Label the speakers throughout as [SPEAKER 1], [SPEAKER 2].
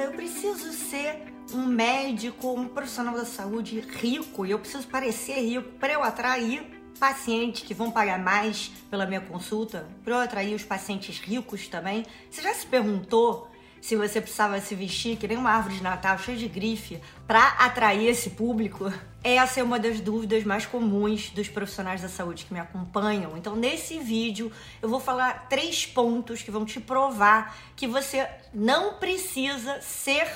[SPEAKER 1] Eu preciso ser um médico, um profissional da saúde rico e eu preciso parecer rico para eu atrair pacientes que vão pagar mais pela minha consulta, para eu atrair os pacientes ricos também. Você já se perguntou se você precisava se vestir que nem uma árvore de Natal cheia de grife para atrair esse público? Essa é uma das dúvidas mais comuns dos profissionais da saúde que me acompanham. Então, nesse vídeo, eu vou falar três pontos que vão te provar que você não precisa ser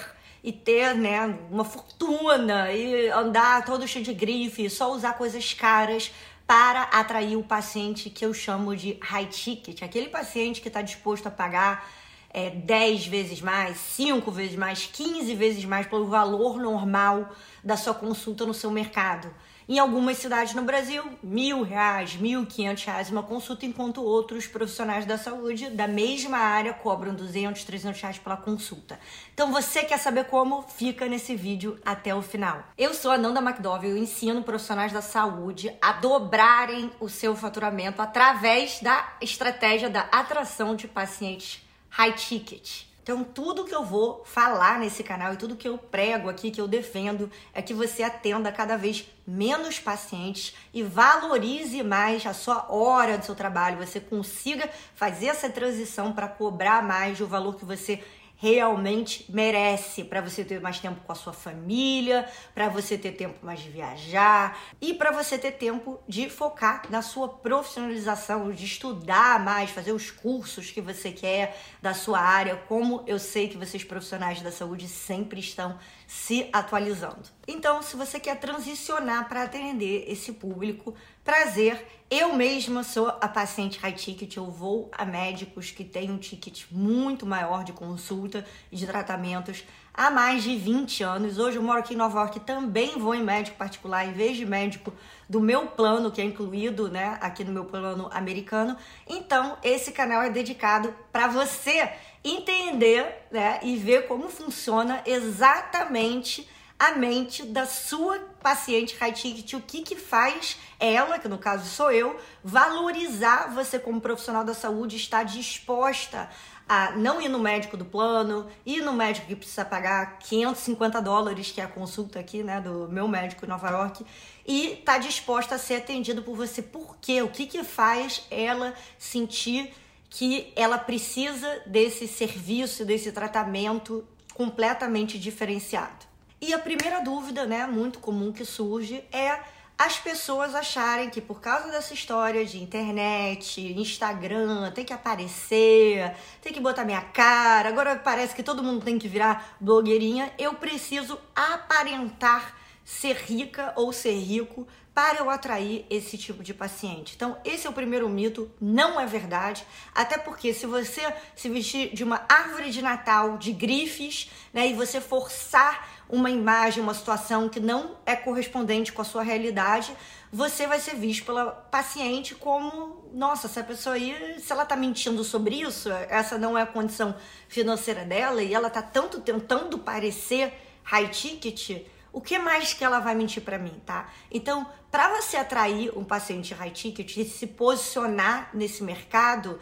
[SPEAKER 1] e ter né, uma fortuna e andar todo cheio de grife, só usar coisas caras para atrair o paciente que eu chamo de high ticket, aquele paciente que está disposto a pagar é, 10 vezes mais, 5 vezes mais, 15 vezes mais pelo valor normal da sua consulta no seu mercado. Em algumas cidades no Brasil, mil reais, mil quinhentos reais uma consulta, enquanto outros profissionais da saúde da mesma área cobram 200, 300 reais pela consulta. Então você quer saber como? Fica nesse vídeo até o final. Eu sou a Nanda McDowell eu ensino profissionais da saúde a dobrarem o seu faturamento através da estratégia da atração de pacientes high ticket. Então, tudo que eu vou falar nesse canal e tudo que eu prego aqui, que eu defendo, é que você atenda cada vez menos pacientes e valorize mais a sua hora do seu trabalho, você consiga fazer essa transição para cobrar mais o valor que você realmente merece para você ter mais tempo com a sua família, para você ter tempo mais de viajar e para você ter tempo de focar na sua profissionalização, de estudar mais, fazer os cursos que você quer da sua área, como eu sei que vocês profissionais da saúde sempre estão se atualizando. Então, se você quer transicionar para atender esse público, prazer, eu mesma sou a paciente high ticket, eu vou a médicos que têm um ticket muito maior de consulta e de tratamentos há mais de 20 anos. Hoje eu moro aqui em Nova York, também vou em médico particular em vez de médico do meu plano, que é incluído, né, aqui no meu plano americano. Então, esse canal é dedicado para você entender, né, e ver como funciona exatamente a mente da sua paciente high ticket, o que que faz ela, que no caso sou eu, valorizar você como profissional da saúde, estar disposta a não ir no médico do plano, ir no médico que precisa pagar 550 dólares, que é a consulta aqui, né, do meu médico em Nova York, e tá disposta a ser atendido por você. Por quê? O que que faz ela sentir que ela precisa desse serviço, desse tratamento completamente diferenciado? E a primeira dúvida, né, muito comum que surge é as pessoas acharem que por causa dessa história de internet, Instagram, tem que aparecer, tem que botar minha cara, agora parece que todo mundo tem que virar blogueirinha, eu preciso aparentar ser rica ou ser rico para eu atrair esse tipo de paciente. Então, esse é o primeiro mito, não é verdade, até porque se você se vestir de uma árvore de Natal de grifes, né, e você forçar uma imagem, uma situação que não é correspondente com a sua realidade, você vai ser visto pela paciente como, nossa, essa pessoa aí, se ela tá mentindo sobre isso, essa não é a condição financeira dela e ela tá tanto tentando parecer high ticket, o que mais que ela vai mentir para mim, tá? Então, para você atrair um paciente high ticket e se posicionar nesse mercado,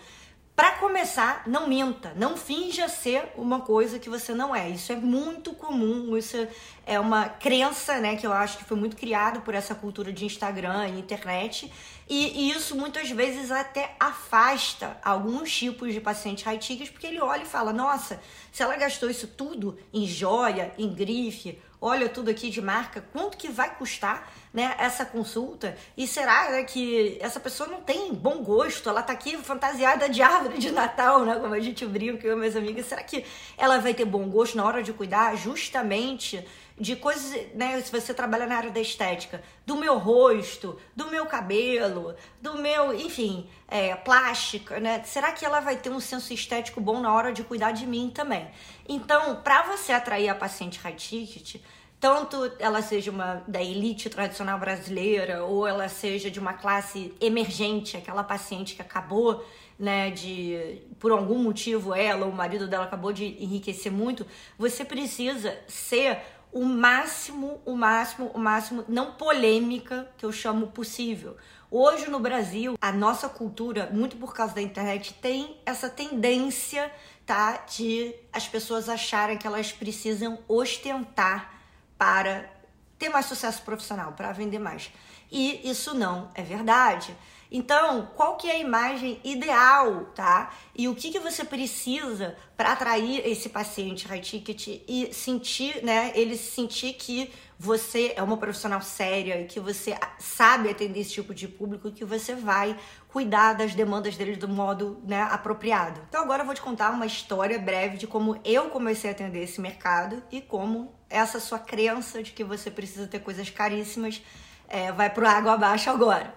[SPEAKER 1] para começar, não minta, não finja ser uma coisa que você não é. Isso é muito comum, isso é uma crença, né, que eu acho que foi muito criado por essa cultura de Instagram e internet. E, e isso muitas vezes até afasta alguns tipos de pacientes high tickets, porque ele olha e fala: "Nossa, se ela gastou isso tudo em joia, em grife, olha tudo aqui de marca, quanto que vai custar né, essa consulta? E será né, que essa pessoa não tem bom gosto? Ela tá aqui fantasiada de árvore de Natal, né? Como a gente brinca, eu e minhas amigas. Será que ela vai ter bom gosto na hora de cuidar justamente de coisas, né? Se você trabalha na área da estética, do meu rosto, do meu cabelo, do meu, enfim, é, plástica, né? Será que ela vai ter um senso estético bom na hora de cuidar de mim também? Então, para você atrair a paciente high ticket, tanto ela seja uma da elite tradicional brasileira ou ela seja de uma classe emergente, aquela paciente que acabou né, de por algum motivo ela ou o marido dela acabou de enriquecer muito, você precisa ser o máximo, o máximo, o máximo não polêmica que eu chamo possível. Hoje no Brasil, a nossa cultura, muito por causa da internet, tem essa tendência, tá, de as pessoas acharem que elas precisam ostentar para ter mais sucesso profissional, para vender mais. E isso não é verdade. Então, qual que é a imagem ideal, tá? E o que, que você precisa para atrair esse paciente high ticket e sentir, né, ele sentir que você é uma profissional séria e que você sabe atender esse tipo de público e que você vai cuidar das demandas dele do modo né, apropriado. Então agora eu vou te contar uma história breve de como eu comecei a atender esse mercado e como essa sua crença de que você precisa ter coisas caríssimas é, vai pro água abaixo agora.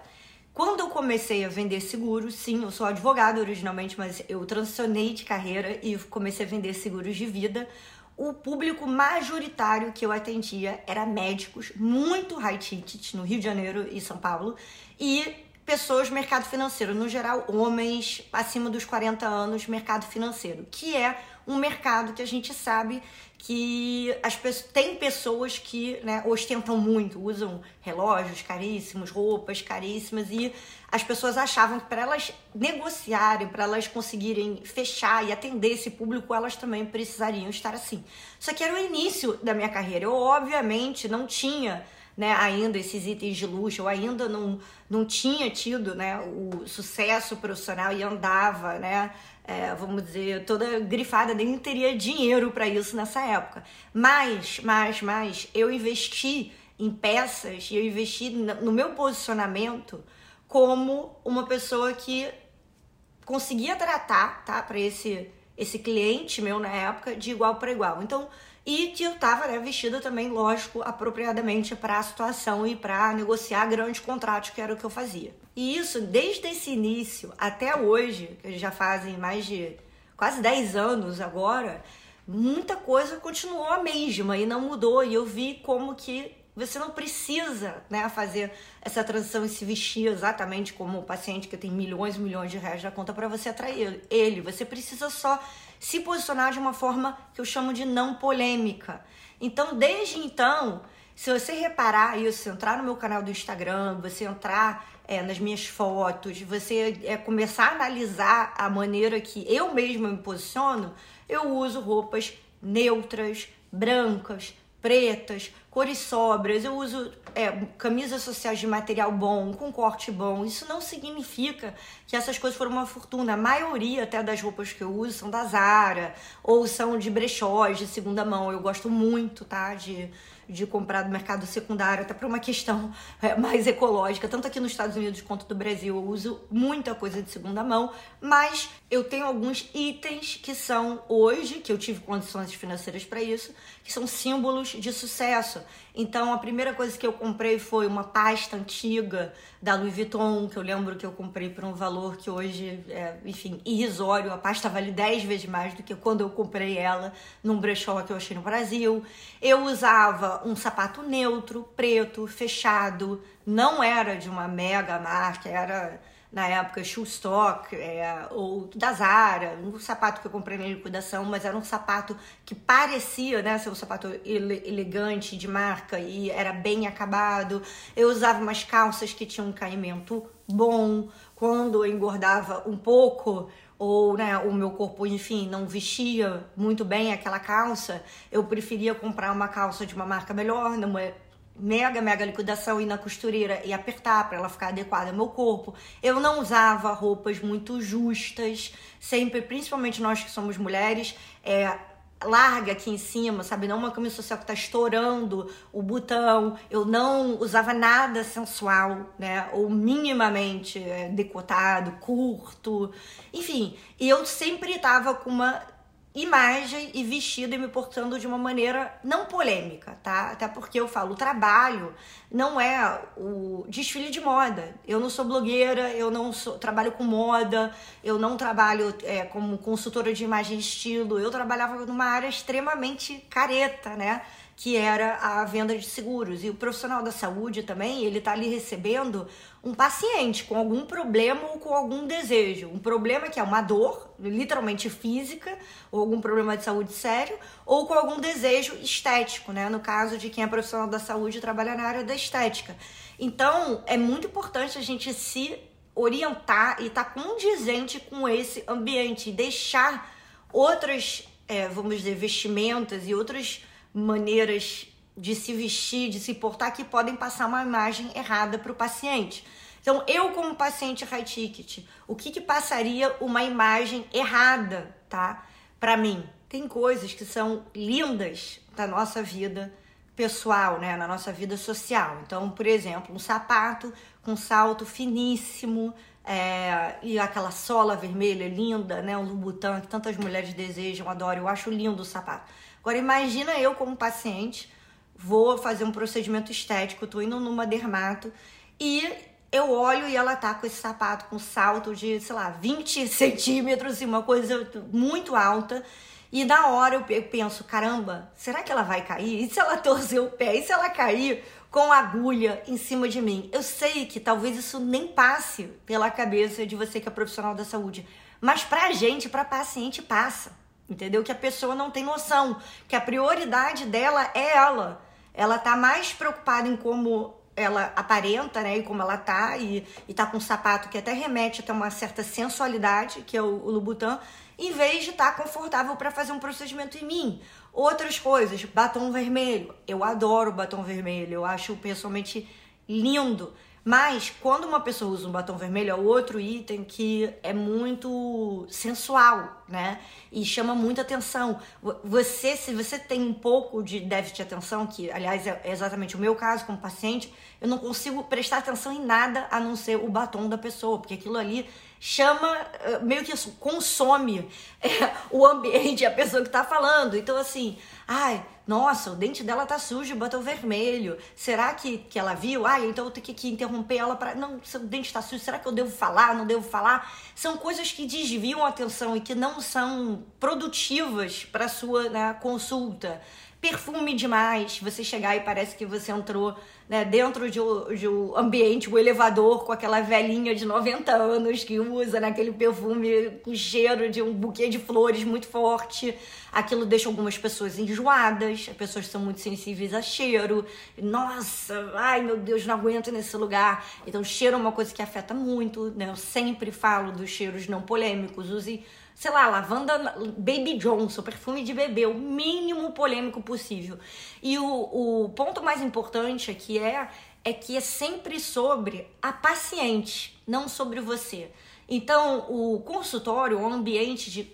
[SPEAKER 1] Quando eu comecei a vender seguros, sim, eu sou advogada originalmente, mas eu transicionei de carreira e comecei a vender seguros de vida. O público majoritário que eu atendia era médicos, muito high ticket no Rio de Janeiro e São Paulo, e pessoas do mercado financeiro, no geral, homens acima dos 40 anos, mercado financeiro, que é um mercado que a gente sabe que as pessoas, tem pessoas que né, ostentam muito, usam relógios caríssimos, roupas caríssimas e as pessoas achavam que para elas negociarem, para elas conseguirem fechar e atender esse público, elas também precisariam estar assim. Só que era o início da minha carreira. Eu obviamente não tinha né, ainda esses itens de luxo, eu ainda não, não tinha tido né, o sucesso profissional e andava, né, é, vamos dizer, toda grifada, nem teria dinheiro para isso nessa época. Mas, mas, mas, eu investi em peças e eu investi no meu posicionamento como uma pessoa que conseguia tratar, tá, para esse esse cliente meu na época de igual para igual. Então, e que eu tava né, vestida também, lógico, apropriadamente para a situação e para negociar grandes contratos, que era o que eu fazia. E isso, desde esse início até hoje, que já fazem mais de quase 10 anos agora, muita coisa continuou a mesma e não mudou. E eu vi como que você não precisa né, fazer essa transição e se vestir exatamente como o paciente que tem milhões e milhões de reais na conta para você atrair ele. Você precisa só se posicionar de uma forma que eu chamo de não polêmica. Então, desde então, se você reparar isso, entrar no meu canal do Instagram, você entrar é, nas minhas fotos, você é, começar a analisar a maneira que eu mesma me posiciono, eu uso roupas neutras, brancas, pretas, cores sóbrias, eu uso é, camisas sociais de material bom, com corte bom. Isso não significa que essas coisas foram uma fortuna. A maioria até das roupas que eu uso são da Zara ou são de brechós, de segunda mão. Eu gosto muito, tá? De de comprar do mercado secundário, até por uma questão é, mais ecológica, tanto aqui nos Estados Unidos quanto no Brasil. Eu uso muita coisa de segunda mão, mas eu tenho alguns itens que são hoje, que eu tive condições financeiras para isso, que são símbolos de sucesso. Então, a primeira coisa que eu comprei foi uma pasta antiga da Louis Vuitton, que eu lembro que eu comprei por um valor que hoje é, enfim, irrisório. A pasta vale 10 vezes mais do que quando eu comprei ela num brechó que eu achei no Brasil. Eu usava um sapato neutro, preto, fechado, não era de uma mega marca, era na época Shoestock é, ou da Zara, um sapato que eu comprei na liquidação, mas era um sapato que parecia né, ser um sapato ele elegante de marca e era bem acabado. Eu usava umas calças que tinham um caimento bom. Quando eu engordava um pouco, ou né, o meu corpo, enfim, não vestia muito bem aquela calça, eu preferia comprar uma calça de uma marca melhor, numa mega, mega liquidação, ir na costureira e apertar para ela ficar adequada ao meu corpo. Eu não usava roupas muito justas, sempre, principalmente nós que somos mulheres, é, larga aqui em cima, sabe? Não uma camisa social que tá estourando o botão. Eu não usava nada sensual, né? Ou minimamente é, decotado, curto. Enfim, e eu sempre tava com uma imagem e vestido e me portando de uma maneira não polêmica, tá? Até porque eu falo, o trabalho não é o desfile de moda. Eu não sou blogueira, eu não sou, trabalho com moda, eu não trabalho é, como consultora de imagem e estilo. Eu trabalhava numa área extremamente careta, né? Que era a venda de seguros. E o profissional da saúde também, ele está ali recebendo um paciente com algum problema ou com algum desejo. Um problema que é uma dor, literalmente física, ou algum problema de saúde sério, ou com algum desejo estético, né? No caso de quem é profissional da saúde e trabalha na área da estética. Então, é muito importante a gente se orientar e estar tá condizente com esse ambiente, deixar outras, é, vamos dizer, vestimentas e outras maneiras de se vestir, de se portar que podem passar uma imagem errada para o paciente. Então, eu como paciente high ticket, o que, que passaria uma imagem errada, tá? Para mim, tem coisas que são lindas da nossa vida pessoal, né, na nossa vida social. Então, por exemplo, um sapato com salto finíssimo é, e aquela sola vermelha linda, né, um Louboutin que tantas mulheres desejam, adoram. Eu acho lindo o sapato. Agora, imagina eu como paciente, vou fazer um procedimento estético, tô indo numa dermato e eu olho e ela tá com esse sapato com salto de, sei lá, 20 centímetros, uma coisa muito alta. E na hora eu penso, caramba, será que ela vai cair? E se ela torcer o pé? E se ela cair com agulha em cima de mim? Eu sei que talvez isso nem passe pela cabeça de você que é profissional da saúde, mas pra gente, pra paciente, passa. Entendeu? Que a pessoa não tem noção, que a prioridade dela é ela. Ela tá mais preocupada em como ela aparenta, né, e como ela tá, e, e tá com um sapato que até remete até uma certa sensualidade, que é o, o Louboutin, em vez de estar tá confortável para fazer um procedimento em mim. Outras coisas, batom vermelho. Eu adoro batom vermelho, eu acho pessoalmente lindo. Mas quando uma pessoa usa um batom vermelho, é outro item que é muito sensual, né? E chama muita atenção. Você, se você tem um pouco de déficit de atenção, que aliás é exatamente o meu caso como paciente, eu não consigo prestar atenção em nada a não ser o batom da pessoa, porque aquilo ali chama, eh, meio que isso, consome é, o ambiente, a pessoa que tá falando. Então, assim, ai, nossa, o dente dela tá sujo, batom vermelho. Será que, que ela viu? Ai, então eu tenho que, que interromper ela para Não, seu dente tá sujo, será que eu devo falar? Não devo falar? São coisas que desviam a atenção e que não são produtivas para sua né, consulta perfume demais, você chegar e parece que você entrou né, dentro de um, de um ambiente, um elevador com aquela velhinha de 90 anos que usa naquele perfume com cheiro de um buquê de flores muito forte. Aquilo deixa algumas pessoas enjoadas, as pessoas são muito sensíveis a cheiro. Nossa, ai meu Deus, não aguento nesse lugar. Então, cheiro é uma coisa que afeta muito, né? Eu sempre falo dos cheiros não polêmicos. Use sei lá, lavanda Baby Johnson, perfume de bebê, o mínimo polêmico possível. E o, o ponto mais importante aqui é, é que é sempre sobre a paciente, não sobre você. Então, o consultório, o ambiente de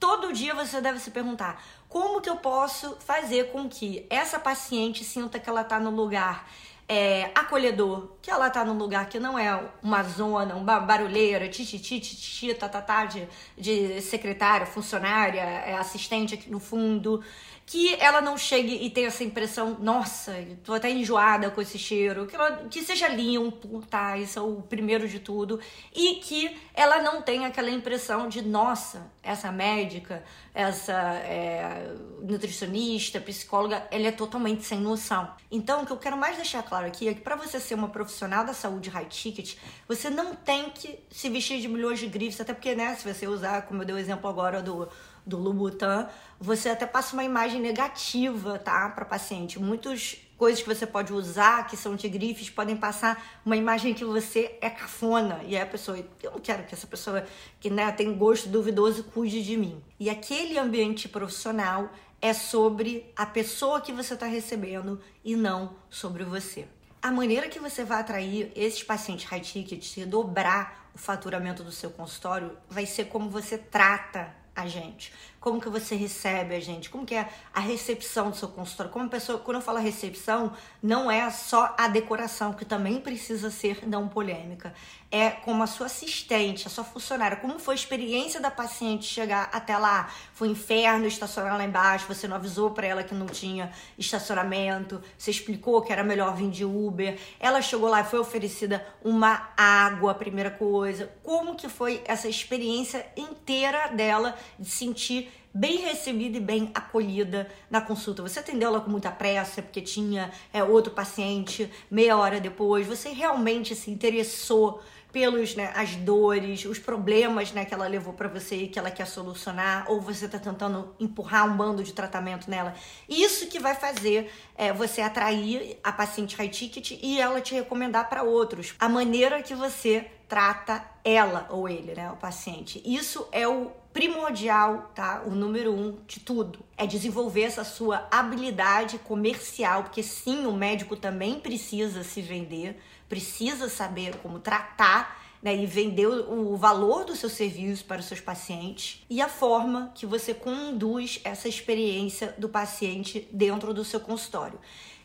[SPEAKER 1] todo dia você deve se perguntar: como que eu posso fazer com que essa paciente sinta que ela está no lugar é, acolhedor, que ela tá num lugar que não é uma zona, uma barulheira, tititi, tititi, tatatá de, de secretária, funcionária, é, assistente aqui no fundo, que ela não chegue e tenha essa impressão, nossa, tô até enjoada com esse cheiro, que, ela, que seja limpo, tá? Isso é o primeiro de tudo. E que ela não tenha aquela impressão de, nossa, essa médica, essa é, nutricionista, psicóloga, ela é totalmente sem noção. Então, o que eu quero mais deixar claro aqui é que para você ser uma profissional da saúde high ticket, você não tem que se vestir de milhões de grifes, até porque, né, se você usar, como eu dei o exemplo agora do do Louboutin, você até passa uma imagem negativa, tá, para paciente. Muitas coisas que você pode usar que são de grifes podem passar uma imagem que você é cafona e aí a pessoa, eu não quero que essa pessoa que né, tem gosto duvidoso cuide de mim. E aquele ambiente profissional é sobre a pessoa que você está recebendo e não sobre você. A maneira que você vai atrair esses pacientes high ticket e dobrar o faturamento do seu consultório vai ser como você trata a gente? Como que você recebe a gente? Como que é a recepção do seu consultório? Como pessoa, quando eu falo recepção, não é só a decoração, que também precisa ser não polêmica. É como a sua assistente, a sua funcionária, como foi a experiência da paciente chegar até lá? Foi um inferno estacionar lá embaixo, você não avisou para ela que não tinha estacionamento, você explicou que era melhor vir de Uber. Ela chegou lá e foi oferecida uma água, a primeira coisa. Como que foi essa experiência inteira dela de sentir bem recebida e bem acolhida na consulta. Você atendeu ela com muita pressa porque tinha é, outro paciente meia hora depois. Você realmente se interessou pelos né, as dores, os problemas né, que ela levou para você e que ela quer solucionar, ou você está tentando empurrar um bando de tratamento nela. Isso que vai fazer é, você atrair a paciente high ticket e ela te recomendar para outros. A maneira que você trata ela ou ele, né, o paciente. Isso é o primordial, tá? O número um de tudo é desenvolver essa sua habilidade comercial, porque sim, o médico também precisa se vender precisa saber como tratar né, e vender o, valor do seu serviço para os seus pacientes e a forma que você conduz essa experiência do paciente dentro do seu consultório.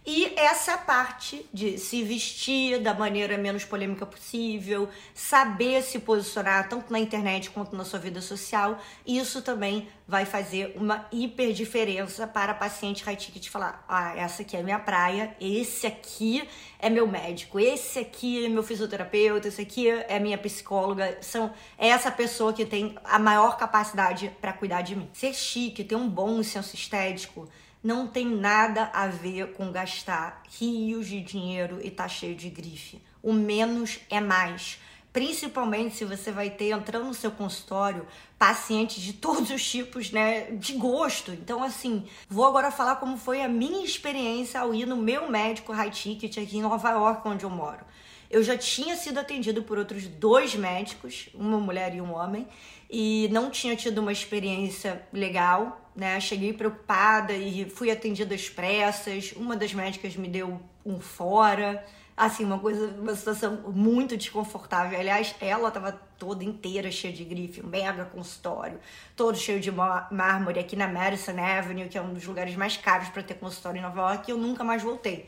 [SPEAKER 1] E essa parte de se vestir da maneira menos polêmica possível, saber se posicionar tanto na internet quanto na sua vida social, isso também vai fazer uma hiper diferença para paciente high ticket falar: ah, essa aqui é minha praia, esse aqui é meu médico, esse aqui é meu fisioterapeuta, esse aqui é minha psicóloga, são é essa pessoa que tem a maior capacidade para cuidar de mim. Ser chique, ter um bom senso estético, não tem nada a ver com gastar rios de dinheiro e tá cheio de grife. O menos é mais. Principalmente se você vai ter entrando no seu consultório pacientes de todos os tipos, né, de gosto. Então, assim, vou agora falar como foi a minha experiência ao ir no meu médico high ticket aqui em Nova York, onde eu moro. Eu já tinha sido atendido por outros dois médicos, uma mulher e um homem, e não tinha tido uma experiência legal, né? Cheguei preocupada e fui atendida às pressas. Uma das médicas me deu um fora, assim, uma coisa, uma situação muito desconfortável. Aliás, ela estava toda inteira cheia de grife, um mega consultório, todo cheio de mármore aqui na Madison Avenue, que é um dos lugares mais caros para ter consultório em Nova York, e eu nunca mais voltei.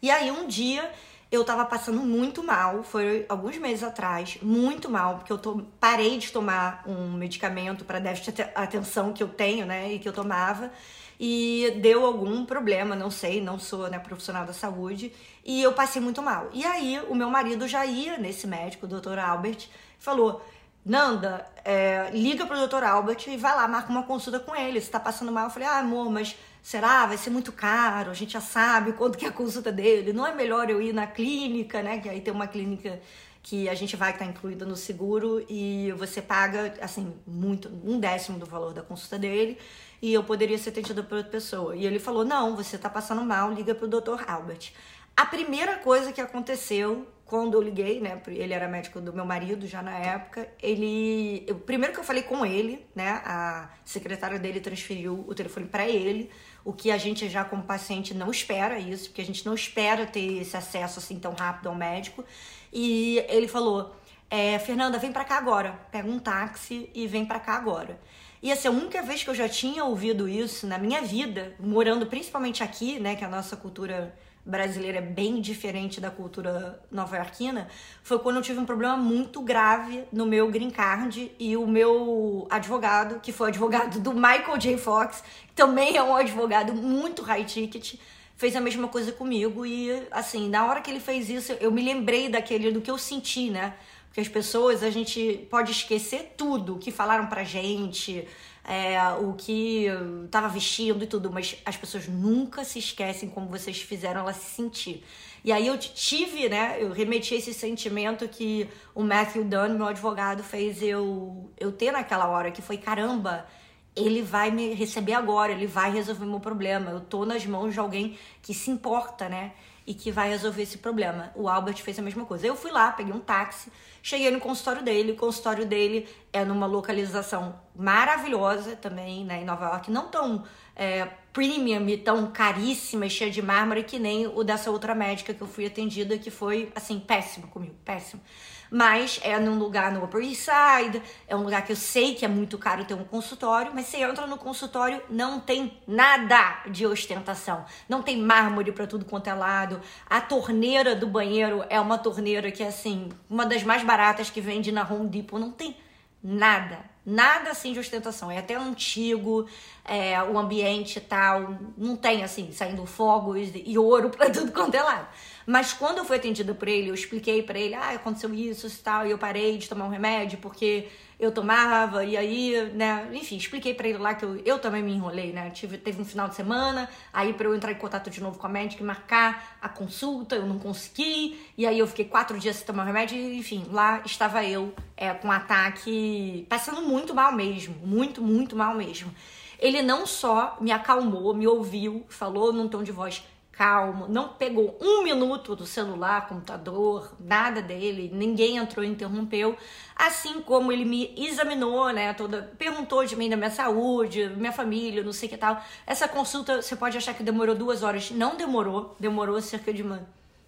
[SPEAKER 1] E aí um dia eu tava passando muito mal, foi alguns meses atrás, muito mal, porque eu to parei de tomar um medicamento para déficit de atenção que eu tenho, né, e que eu tomava, e deu algum problema, não sei, não sou né, profissional da saúde, e eu passei muito mal. E aí o meu marido já ia nesse médico, o Dr. Albert, falou: Nanda, é, liga pro Dr. Albert e vai lá, marca uma consulta com ele. Se tá passando mal, eu falei, ah, amor, mas será? Vai ser muito caro, a gente já sabe quanto que é a consulta dele. Não é melhor eu ir na clínica, né? Que aí tem uma clínica que a gente vai estar tá incluída no seguro e você paga, assim, muito, um décimo do valor da consulta dele e eu poderia ser atendida por outra pessoa. E ele falou, não, você tá passando mal, liga pro Dr. Albert. A primeira coisa que aconteceu quando eu liguei, né? Ele era médico do meu marido já na época. Ele. Eu, primeiro que eu falei com ele, né? A secretária dele transferiu o telefone para ele, o que a gente já como paciente não espera isso, porque a gente não espera ter esse acesso assim tão rápido ao médico. E ele falou: é, Fernanda, vem para cá agora. Pega um táxi e vem para cá agora. E assim, a única vez que eu já tinha ouvido isso na minha vida, morando principalmente aqui, né, que é a nossa cultura brasileira é bem diferente da cultura nova-iorquina, foi quando eu tive um problema muito grave no meu green card e o meu advogado, que foi advogado do Michael J. Fox, também é um advogado muito high ticket, fez a mesma coisa comigo e assim, na hora que ele fez isso, eu me lembrei daquele do que eu senti, né? Porque as pessoas, a gente pode esquecer tudo que falaram pra gente, é, o que estava vestindo e tudo, mas as pessoas nunca se esquecem como vocês fizeram ela se sentir. E aí eu tive, né, eu remeti esse sentimento que o Matthew Dunn, meu advogado, fez eu, eu ter naquela hora, que foi, caramba, ele vai me receber agora, ele vai resolver meu problema. Eu tô nas mãos de alguém que se importa, né? E que vai resolver esse problema. O Albert fez a mesma coisa. Eu fui lá, peguei um táxi, cheguei no consultório dele. O consultório dele é numa localização maravilhosa também, né, em Nova York, não tão é, premium e tão caríssima e cheia de mármore que nem o dessa outra médica que eu fui atendida, que foi, assim, péssimo comigo, péssimo mas é num lugar no Upper East Side, é um lugar que eu sei que é muito caro ter um consultório, mas você entra no consultório, não tem nada de ostentação, não tem mármore para tudo quanto é lado, a torneira do banheiro é uma torneira que é assim, uma das mais baratas que vende na Home Depot, não tem nada, nada assim de ostentação, é até antigo, é, o ambiente tal, não tem assim, saindo fogos e ouro para tudo quanto é lado. Mas quando eu fui atendida por ele, eu expliquei para ele, ah, aconteceu isso e tal, e eu parei de tomar um remédio porque eu tomava, e aí, né, enfim, expliquei para ele lá que eu, eu também me enrolei, né? Tive, teve um final de semana, aí para eu entrar em contato de novo com a médica e marcar a consulta, eu não consegui, e aí eu fiquei quatro dias sem tomar remédio, e, enfim, lá estava eu é, com um ataque, passando muito mal mesmo, muito, muito mal mesmo. Ele não só me acalmou, me ouviu, falou num tom de voz calmo, não pegou um minuto do celular, computador, nada dele, ninguém entrou e interrompeu. Assim como ele me examinou, né, toda, perguntou de mim da minha saúde, minha família, não sei que tal. Essa consulta, você pode achar que demorou duas horas, não demorou, demorou cerca de uma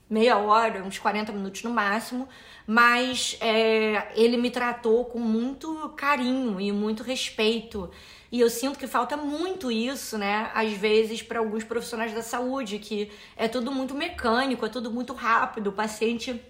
[SPEAKER 1] meia hora, uns 40 minutos no máximo, mas é, ele me tratou com muito carinho e muito respeito. E eu sinto que falta muito isso, né? Às vezes, para alguns profissionais da saúde, que é tudo muito mecânico, é tudo muito rápido. O paciente,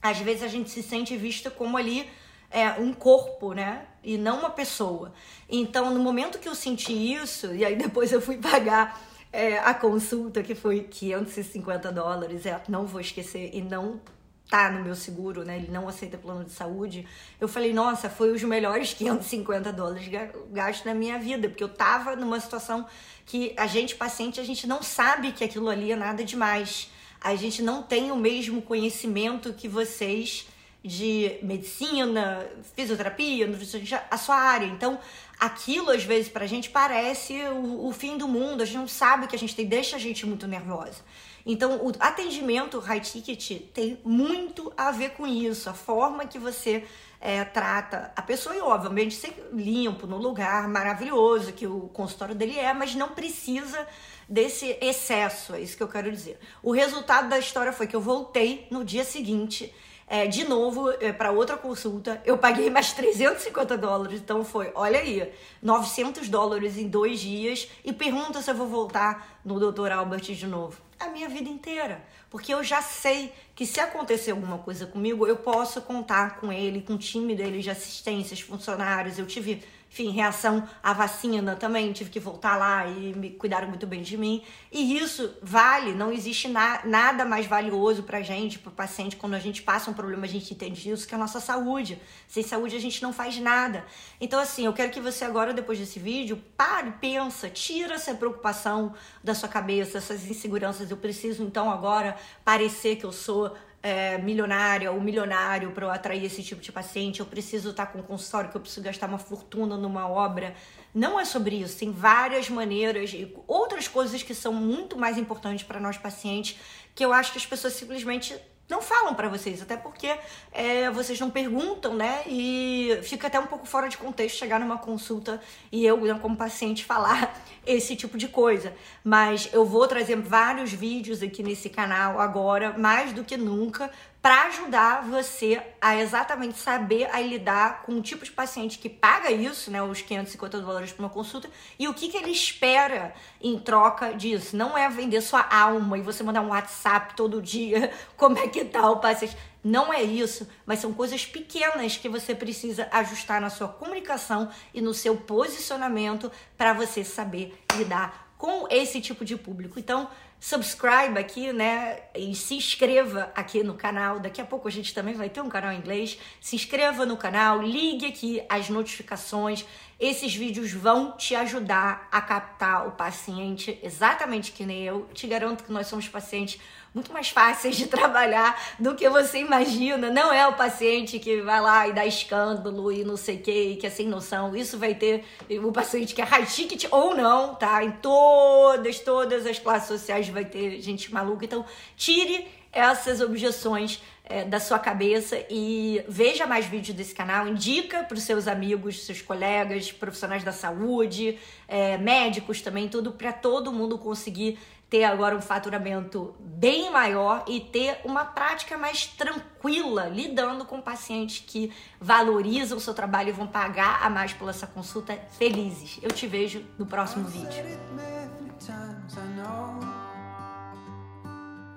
[SPEAKER 1] às vezes, a gente se sente vista como ali é, um corpo, né? E não uma pessoa. Então, no momento que eu senti isso, e aí depois eu fui pagar é, a consulta, que foi 550 dólares, é, não vou esquecer, e não tá no meu seguro, né? Ele não aceita plano de saúde. Eu falei, nossa, foi os melhores 550 dólares gasto na minha vida, porque eu tava numa situação que a gente, paciente, a gente não sabe que aquilo ali é nada demais. A gente não tem o mesmo conhecimento que vocês de medicina, fisioterapia, nutrição, a sua área. Então, aquilo às vezes pra gente parece o, o fim do mundo, a gente não sabe o que a gente tem, deixa a gente muito nervosa. Então, o atendimento high ticket tem muito a ver com isso, a forma que você é, trata a pessoa e, obviamente, ser limpo, no lugar maravilhoso que o consultório dele é, mas não precisa desse excesso, é isso que eu quero dizer. O resultado da história foi que eu voltei no dia seguinte é, de novo é, para outra consulta. Eu paguei mais 350 dólares, então foi, olha aí, 900 dólares em dois dias. E pergunta se eu vou voltar no Dr. Albert de novo. A minha vida inteira. Porque eu já sei que se acontecer alguma coisa comigo, eu posso contar com ele, com o time dele de assistências, funcionários. Eu tive enfim, reação à vacina também, tive que voltar lá e me cuidaram muito bem de mim. E isso vale, não existe na, nada mais valioso pra gente, pro paciente, quando a gente passa um problema, a gente entende isso, que é a nossa saúde. Sem saúde a gente não faz nada. Então, assim, eu quero que você agora, depois desse vídeo, pare, pensa, tira essa preocupação da sua cabeça, essas inseguranças. Eu preciso, então, agora parecer que eu sou é, milionária ou milionário para eu atrair esse tipo de paciente, eu preciso estar com um consultório, que eu preciso gastar uma fortuna numa obra. Não é sobre isso, tem várias maneiras e outras coisas que são muito mais importantes para nós pacientes, que eu acho que as pessoas simplesmente não falam para vocês, até porque é, vocês não perguntam, né? E fica até um pouco fora de contexto chegar numa consulta e eu, né, como paciente, falar esse tipo de coisa. Mas eu vou trazer vários vídeos aqui nesse canal agora, mais do que nunca, para ajudar você a exatamente saber a lidar com o tipo de paciente que paga isso, né, os 550 dólares por uma consulta, e o que, que ele espera em troca disso. Não é vender sua alma e você mandar um WhatsApp todo dia, como é que tá o paciente. Não é isso, mas são coisas pequenas que você precisa ajustar na sua comunicação e no seu posicionamento para você saber lidar com esse tipo de público. Então, subscribe aqui, né? E se inscreva aqui no canal. Daqui a pouco a gente também vai ter um canal em inglês. Se inscreva no canal, ligue aqui as notificações. Esses vídeos vão te ajudar a captar o paciente exatamente que nem eu. Te garanto que nós somos pacientes muito mais fáceis de trabalhar do que você imagina. Não é o paciente que vai lá e dá escândalo e não sei o que, que é sem noção. Isso vai ter o paciente que é high ticket ou não, tá? Em todas, todas as classes sociais vai ter gente maluca. Então, tire essas objeções é, da sua cabeça e veja mais vídeos desse canal, indica para os seus amigos, seus colegas, profissionais da saúde, é, médicos também, tudo para todo mundo conseguir ter agora um faturamento bem maior e ter uma prática mais tranquila lidando com pacientes que valorizam o seu trabalho e vão pagar a mais pela essa consulta felizes. Eu te vejo no próximo vídeo.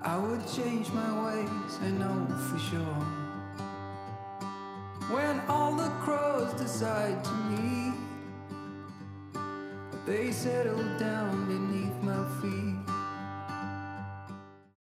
[SPEAKER 1] I would change my ways, I know for sure. When all the crows decide to meet, they settle down beneath